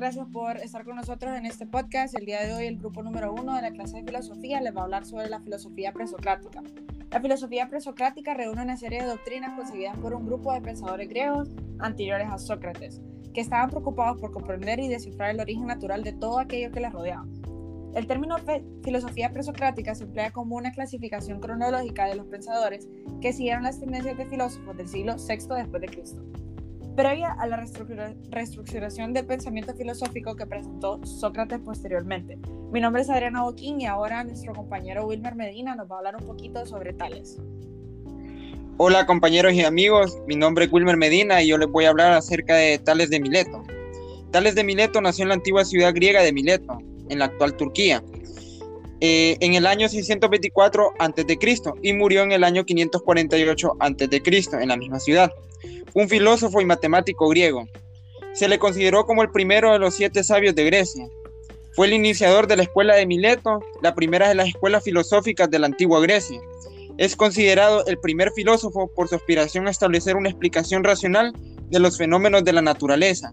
gracias por estar con nosotros en este podcast. El día de hoy el grupo número uno de la clase de filosofía les va a hablar sobre la filosofía presocrática. La filosofía presocrática reúne una serie de doctrinas conseguidas por un grupo de pensadores griegos anteriores a Sócrates, que estaban preocupados por comprender y descifrar el origen natural de todo aquello que les rodeaba. El término filosofía presocrática se emplea como una clasificación cronológica de los pensadores que siguieron las tendencias de filósofos del siglo VI después de Cristo previa a la reestructuración del pensamiento filosófico que presentó Sócrates posteriormente. Mi nombre es Adriana Boquín y ahora nuestro compañero Wilmer Medina nos va a hablar un poquito sobre Tales. Hola compañeros y amigos, mi nombre es Wilmer Medina y yo les voy a hablar acerca de Tales de Mileto. Tales de Mileto nació en la antigua ciudad griega de Mileto, en la actual Turquía, eh, en el año 624 a.C. y murió en el año 548 a.C. en la misma ciudad un filósofo y matemático griego. Se le consideró como el primero de los siete sabios de Grecia. Fue el iniciador de la escuela de Mileto, la primera de las escuelas filosóficas de la antigua Grecia. Es considerado el primer filósofo por su aspiración a establecer una explicación racional de los fenómenos de la naturaleza,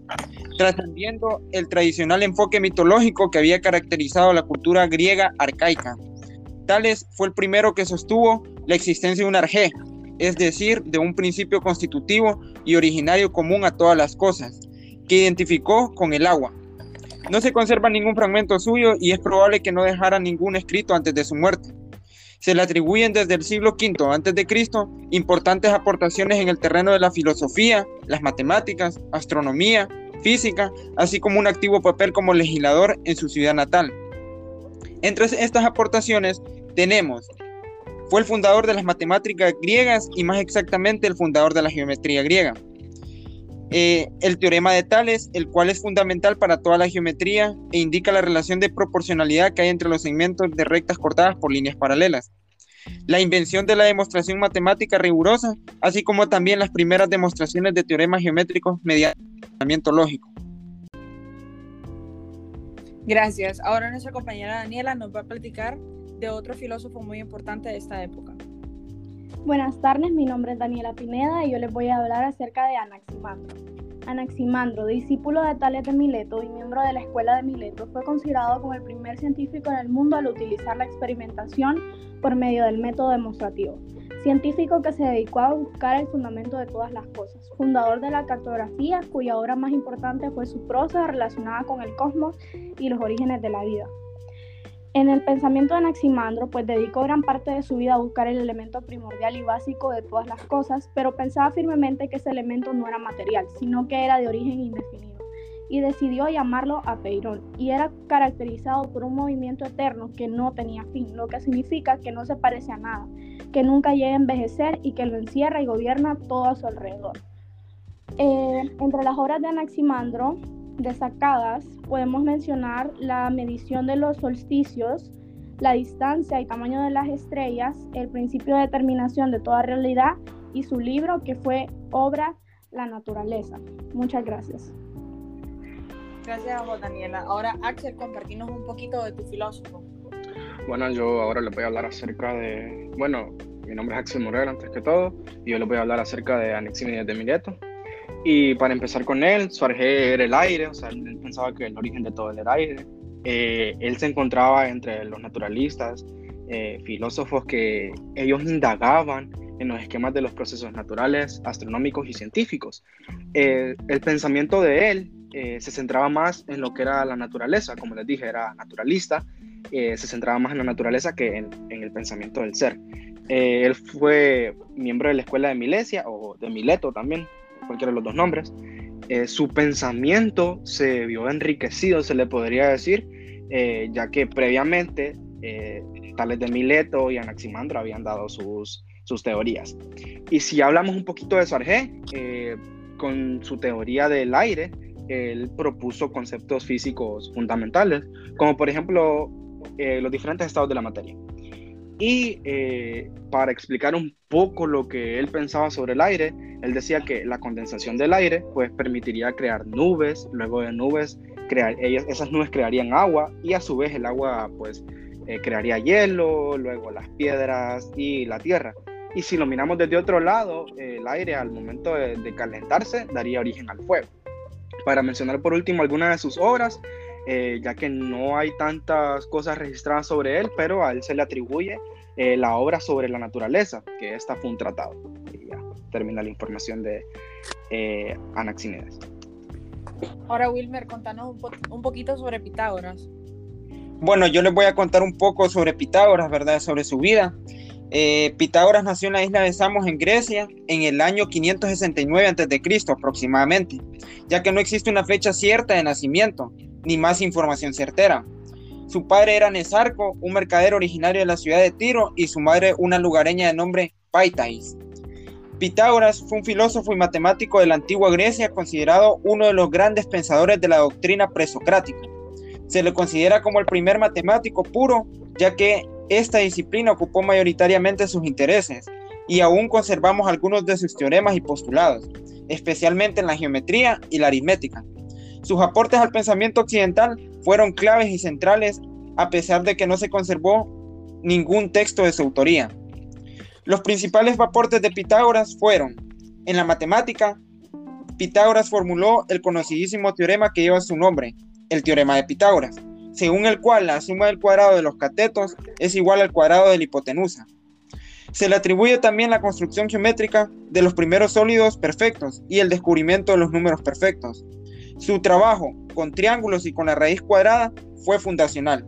trascendiendo el tradicional enfoque mitológico que había caracterizado la cultura griega arcaica. Tales fue el primero que sostuvo la existencia de un arjé, es decir, de un principio constitutivo y originario común a todas las cosas, que identificó con el agua. No se conserva ningún fragmento suyo y es probable que no dejara ningún escrito antes de su muerte. Se le atribuyen desde el siglo V a.C. importantes aportaciones en el terreno de la filosofía, las matemáticas, astronomía, física, así como un activo papel como legislador en su ciudad natal. Entre estas aportaciones tenemos fue el fundador de las matemáticas griegas y más exactamente el fundador de la geometría griega. Eh, el teorema de Tales, el cual es fundamental para toda la geometría e indica la relación de proporcionalidad que hay entre los segmentos de rectas cortadas por líneas paralelas. La invención de la demostración matemática rigurosa, así como también las primeras demostraciones de teoremas geométricos mediante pensamiento lógico. Gracias. Ahora nuestra compañera Daniela nos va a platicar de otro filósofo muy importante de esta época. Buenas tardes, mi nombre es Daniela Pineda y yo les voy a hablar acerca de Anaximandro. Anaximandro, discípulo de Tales de Mileto y miembro de la escuela de Mileto, fue considerado como el primer científico en el mundo al utilizar la experimentación por medio del método demostrativo. Científico que se dedicó a buscar el fundamento de todas las cosas. Fundador de la cartografía, cuya obra más importante fue su prosa relacionada con el cosmos y los orígenes de la vida. En el pensamiento de Anaximandro, pues dedicó gran parte de su vida a buscar el elemento primordial y básico de todas las cosas, pero pensaba firmemente que ese elemento no era material, sino que era de origen indefinido, y decidió llamarlo apeirón, y era caracterizado por un movimiento eterno que no tenía fin, lo que significa que no se parece a nada, que nunca llega a envejecer y que lo encierra y gobierna todo a su alrededor. Eh, entre las obras de Anaximandro destacadas podemos mencionar la medición de los solsticios, la distancia y tamaño de las estrellas, el principio de determinación de toda realidad y su libro que fue obra La naturaleza. Muchas gracias. Gracias a Daniela. Ahora, Axel, compartimos un poquito de tu filósofo. Bueno, yo ahora les voy a hablar acerca de, bueno, mi nombre es Axel Morel antes que todo, y yo les voy a hablar acerca de Anaxímenes de Mileto. Y para empezar con él, su era el aire, o sea, él pensaba que el origen de todo era el aire. Eh, él se encontraba entre los naturalistas, eh, filósofos que ellos indagaban en los esquemas de los procesos naturales, astronómicos y científicos. Eh, el pensamiento de él se centraba más en lo que era la naturaleza, como les dije, era naturalista, se centraba más en la naturaleza que en, en el pensamiento del ser. él fue miembro de la escuela de Milesia o de Mileto también, cualquiera de los dos nombres, eh, su pensamiento se vio enriquecido, se le podría decir, eh, ya que previamente eh, tales de Mileto y Anaximandro habían dado sus, sus teorías. Y si hablamos un poquito de Sargé, con su teoría del aire, él propuso conceptos físicos fundamentales, como por ejemplo los diferentes estados de la materia. Y eh, para explicar un poco lo que él pensaba sobre el aire, él decía que la condensación del aire pues permitiría crear nubes, luego de nubes, crear, ellas, esas nubes crearían agua y a su vez el agua pues eh, crearía hielo, luego las piedras y la tierra. Y si lo miramos desde otro lado, el aire al momento de, calentarse daría origen al fuego. Para mencionar por último algunas de sus obras, eh, ya que no hay tantas cosas registradas sobre él, pero a él se le atribuye eh, la obra sobre la naturaleza, que esta fue un tratado. Y ya termina la información de eh. Ahora, Wilmer, contanos un, un poquito sobre Pitágoras. Bueno, yo les voy a contar un poco sobre Pitágoras, ¿verdad? Sobre su vida. Eh, Pitágoras nació en la isla de Samos, en Grecia, en el año 569 a.C. aproximadamente, ya que no existe una fecha cierta de nacimiento, ni más información certera. Su padre era Nesarco, un mercader originario de la ciudad de Tiro, y su madre una lugareña de nombre Paitais. Pitágoras fue un filósofo y matemático de la antigua Grecia, considerado uno de los grandes pensadores de la doctrina presocrática. Se le considera como el primer matemático puro, ya que esta disciplina ocupó mayoritariamente sus intereses y aún conservamos algunos de sus teoremas y postulados, especialmente en la geometría y la aritmética. Sus aportes al pensamiento occidental fueron claves y centrales a pesar de que no se conservó ningún texto de su autoría. Los principales aportes de Pitágoras fueron, en la matemática, Pitágoras formuló el conocidísimo teorema que lleva su nombre, el teorema de Pitágoras, según el cual la suma del cuadrado de los catetos es igual al cuadrado de la hipotenusa. Se le atribuye también la construcción geométrica de los primeros sólidos perfectos y el descubrimiento de los números perfectos. Su trabajo con triángulos y con la raíz cuadrada fue fundacional.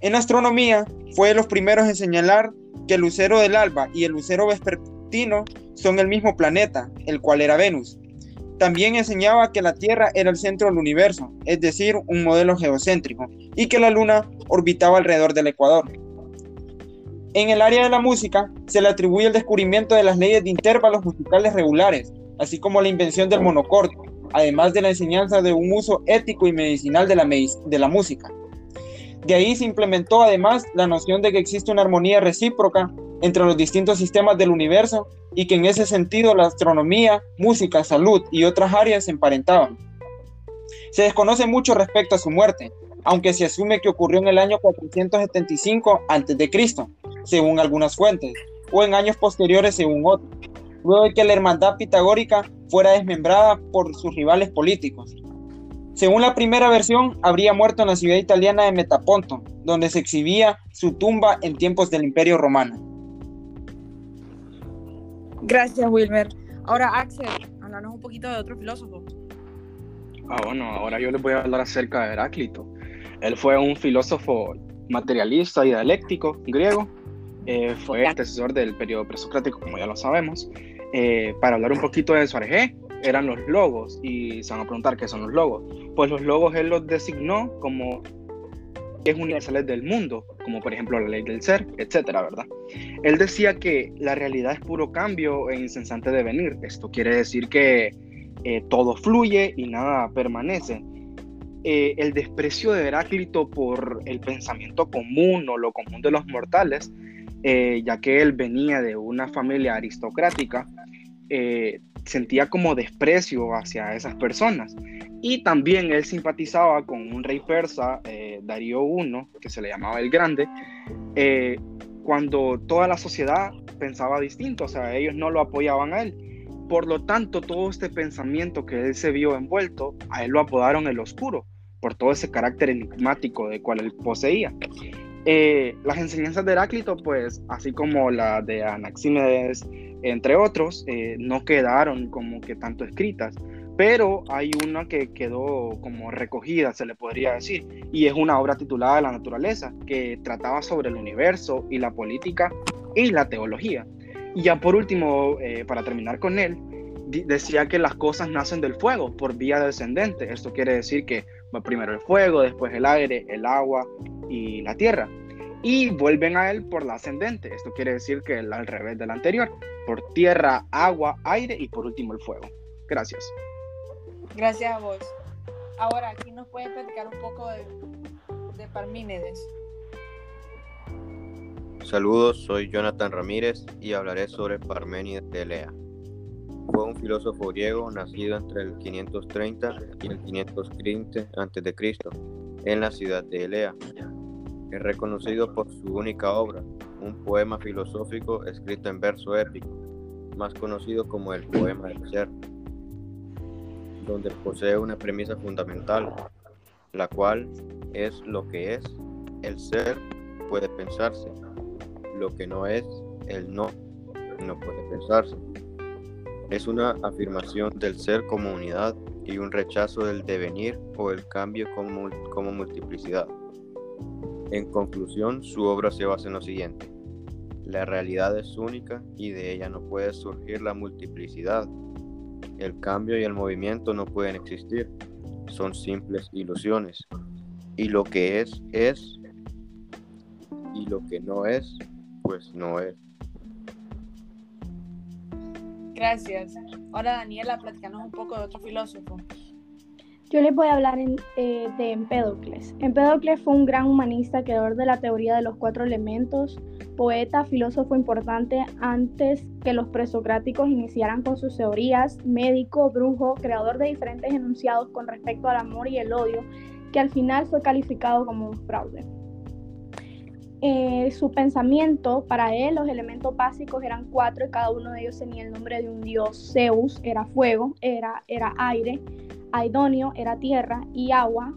En astronomía fue de los primeros en señalar que el lucero del alba y el lucero vespertino son el mismo planeta, el cual era Venus, también enseñaba que la Tierra era el centro del universo, es decir, un modelo geocéntrico, y que la Luna orbitaba alrededor del Ecuador. En el área de la música se le atribuye el descubrimiento de las leyes de intervalos musicales regulares, así como la invención del monocordio, además de la enseñanza de un uso ético y medicinal de la, música. De ahí se implementó además la noción de que existe una armonía recíproca entre los distintos sistemas del universo y que en ese sentido la astronomía, música, salud y otras áreas se emparentaban. Se desconoce mucho respecto a su muerte, aunque se asume que ocurrió en el año 475 a.C., según algunas fuentes, o en años posteriores según otros, luego de que la hermandad pitagórica fuera desmembrada por sus rivales políticos. Según la primera versión, habría muerto en la ciudad italiana de Metaponto, donde se exhibía su tumba en tiempos del Imperio Romano. Gracias, Wilmer. Ahora, Axel, háblanos un poquito de otro filósofo. Ah, bueno, ahora yo les voy a hablar acerca de Heráclito. Él fue un filósofo materialista y dialéctico griego. Eh, fue antecesor del periodo presocrático, como ya lo sabemos. Eh, para hablar un poquito de su arjé, eran los logos. Y se van a preguntar qué son los logos. Pues los logos él los designó como es universales del mundo, como por ejemplo la ley del ser, etcétera, ¿verdad? Él decía que la realidad es puro cambio e incesante devenir. Esto quiere decir que eh, todo fluye y nada permanece. Eh, el desprecio de Heráclito por el pensamiento común o lo común de los mortales, eh, ya que él venía de una familia aristocrática, sentía como desprecio hacia esas personas. Y también él simpatizaba con un rey persa, eh, Darío I, que se le llamaba el Grande, eh, cuando toda la sociedad pensaba distinto, o sea, ellos no lo apoyaban a él. Por lo tanto, todo este pensamiento que él se vio envuelto, a él lo apodaron el oscuro, por todo ese carácter enigmático de cual él poseía. Eh, las enseñanzas de Heráclito, pues, así como la de Anaxímedes, entre otros, no quedaron como que tanto escritas, pero hay una que quedó como recogida, se le podría decir, y es una obra titulada La naturaleza, que trataba sobre el universo y la política y la teología. Y ya por último, eh, para terminar con él, decía que las cosas nacen del fuego por vía descendente. Esto quiere decir que va primero el fuego, después el aire, el agua y la tierra. Y vuelven a él por la ascendente. Esto quiere decir que el al revés del anterior, por tierra, agua, aire y por último el fuego. Gracias. Gracias a vos. Ahora, aquí nos puedes platicar un poco de, Parmínides. Saludos, soy Jonathan Ramírez y hablaré sobre Parménides de Elea. Fue un filósofo griego nacido entre el 530 y el 515 a.C. en la ciudad de Elea. Es reconocido por su única obra, un poema filosófico escrito en verso épico, más conocido como el Poema del Ser donde posee una premisa fundamental, la cual es lo que es, el ser puede pensarse, lo que no es, el no, no puede pensarse. Es una afirmación del ser como unidad y un rechazo del devenir o el cambio como, como multiplicidad. En conclusión, su obra se basa en lo siguiente. La realidad es única y de ella no puede surgir la multiplicidad. El cambio y el movimiento no pueden existir. Son simples ilusiones. Y lo que es, es. Y lo que no es, pues no es. Gracias. Ahora Daniela, platicanos un poco de otro filósofo. Yo les voy a hablar eh, de Empédocles. Empédocles fue un gran humanista, creador de la teoría de los cuatro elementos, poeta, filósofo importante antes que los presocráticos iniciaran con sus teorías, médico, brujo, creador de diferentes enunciados con respecto al amor y el odio, que al final fue calificado como un fraude. Eh, su pensamiento, para él los elementos básicos eran cuatro y cada uno de ellos tenía el nombre de un dios. Zeus era fuego, era, era aire, Aidonio era tierra y agua,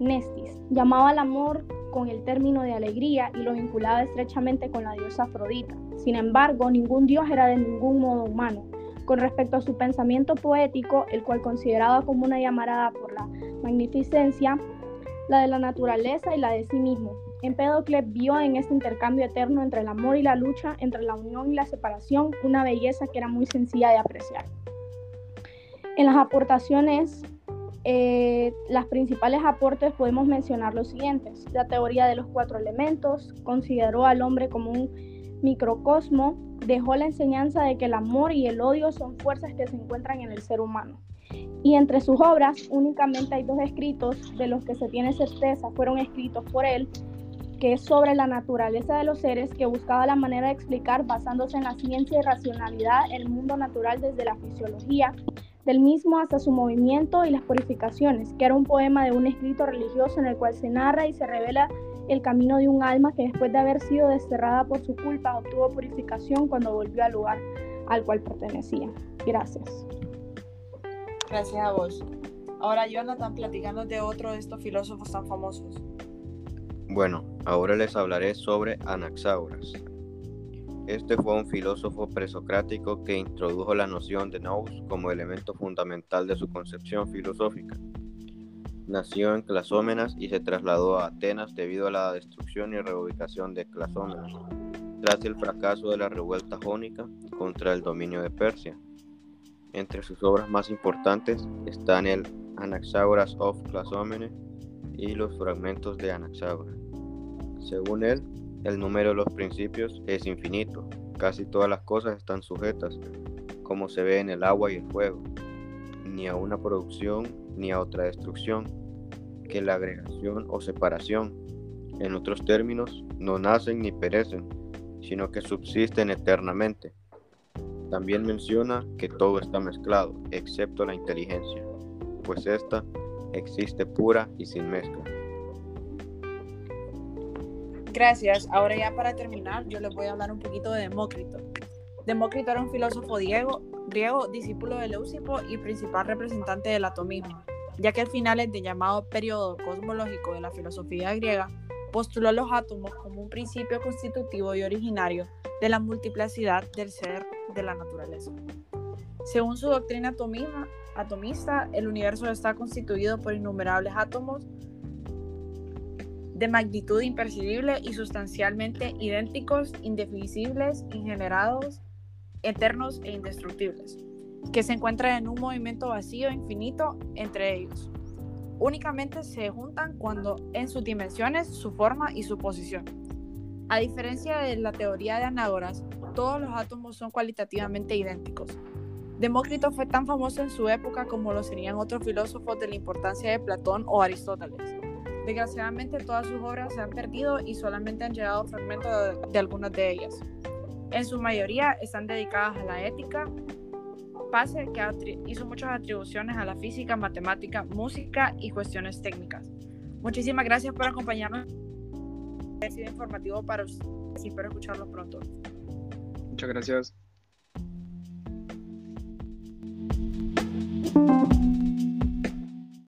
Nestis. Llamaba al amor con el término de alegría y lo vinculaba estrechamente con la diosa Afrodita. Sin embargo, ningún dios era de ningún modo humano. Con respecto a su pensamiento poético, el cual consideraba como una llamarada por la magnificencia, la de la naturaleza y la de sí mismo. Empédocles vio en este intercambio eterno entre el amor y la lucha, entre la unión y la separación, una belleza que era muy sencilla de apreciar. En las aportaciones, eh, las principales aportes podemos mencionar los siguientes. La teoría de los cuatro elementos consideró al hombre como un microcosmo, dejó la enseñanza de que el amor y el odio son fuerzas que se encuentran en el ser humano. Y entre sus obras únicamente hay dos escritos de los que se tiene certeza fueron escritos por él, que es sobre la naturaleza de los seres, que buscaba la manera de explicar, basándose en la ciencia y racionalidad, el mundo natural desde la fisiología, del mismo hasta su movimiento y las purificaciones, que era un poema de un escrito religioso en el cual se narra y se revela el camino de un alma que después de haber sido desterrada por su culpa obtuvo purificación cuando volvió al lugar al cual pertenecía. Gracias. Gracias a vos. Ahora, Jonathan, platicando de otro de estos filósofos tan famosos. Bueno, ahora les hablaré sobre Anaxágoras. Este fue un filósofo presocrático que introdujo la noción de nous como elemento fundamental de su concepción filosófica. Nació en Clasómenas y se trasladó a Atenas debido a la destrucción y reubicación de Clasómenas, tras el fracaso de la revuelta jónica contra el dominio de Persia. Entre sus obras más importantes están el Anaxágoras of Clasómenes y los fragmentos de Anaxágoras. Según él, el número de los principios es infinito. Casi todas las cosas están sujetas, como se ve en el agua y el fuego, ni a una producción ni a otra destrucción, que la agregación o separación. En otros términos, no nacen ni perecen, sino que subsisten eternamente. También menciona que todo está mezclado, excepto la inteligencia, pues ésta existe pura y sin mezcla. Gracias. Ahora ya para terminar, yo les voy a hablar un poquito de Demócrito. Demócrito era un filósofo griego, griego discípulo de Leucipo y principal representante del atomismo, ya que al final del llamado periodo cosmológico de la filosofía griega, postuló los átomos como un principio constitutivo y originario de la multiplicidad del ser de la naturaleza. Según su doctrina atomista, el universo está constituido por innumerables átomos de magnitud imperceptible y sustancialmente idénticos, indefinibles, ingenerados, eternos e indestructibles, que se encuentran en un movimiento vacío infinito entre ellos. Únicamente se juntan cuando en sus dimensiones, su forma y su posición. A diferencia de la teoría de Anágoras, todos los átomos son cualitativamente idénticos. Demócrito fue tan famoso en su época como lo serían otros filósofos de la importancia de Platón o Aristóteles. Desgraciadamente todas sus obras se han perdido y solamente han llegado fragmentos de, algunas de ellas. En su mayoría están dedicadas a la ética, pase que hizo muchas atribuciones a la física, matemática, música y cuestiones técnicas. Muchísimas gracias por acompañarnos. Ha sido informativo para ustedes y espero escucharlo pronto. Muchas gracias.